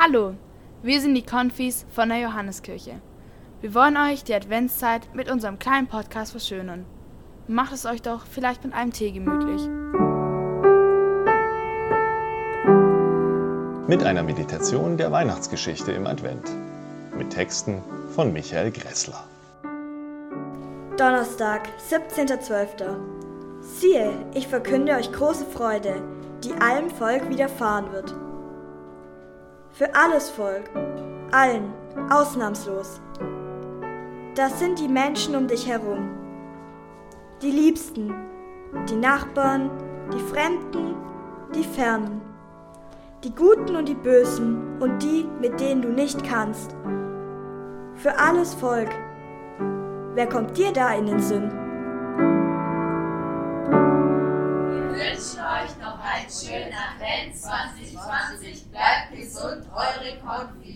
Hallo, wir sind die Konfis von der Johanneskirche. Wir wollen euch die Adventszeit mit unserem kleinen Podcast verschönern. Macht es euch doch vielleicht mit einem Tee gemütlich. Mit einer Meditation der Weihnachtsgeschichte im Advent. Mit Texten von Michael Gressler. Donnerstag, 17.12. Siehe, ich verkünde euch große Freude, die allem Volk widerfahren wird. Für alles Volk, allen, ausnahmslos. Das sind die Menschen um dich herum. Die Liebsten, die Nachbarn, die Fremden, die Fernen. Die Guten und die Bösen und die, mit denen du nicht kannst. Für alles Volk. Wer kommt dir da in den Sinn? Wir wünschen euch noch einen schönen Advent 2020. cloud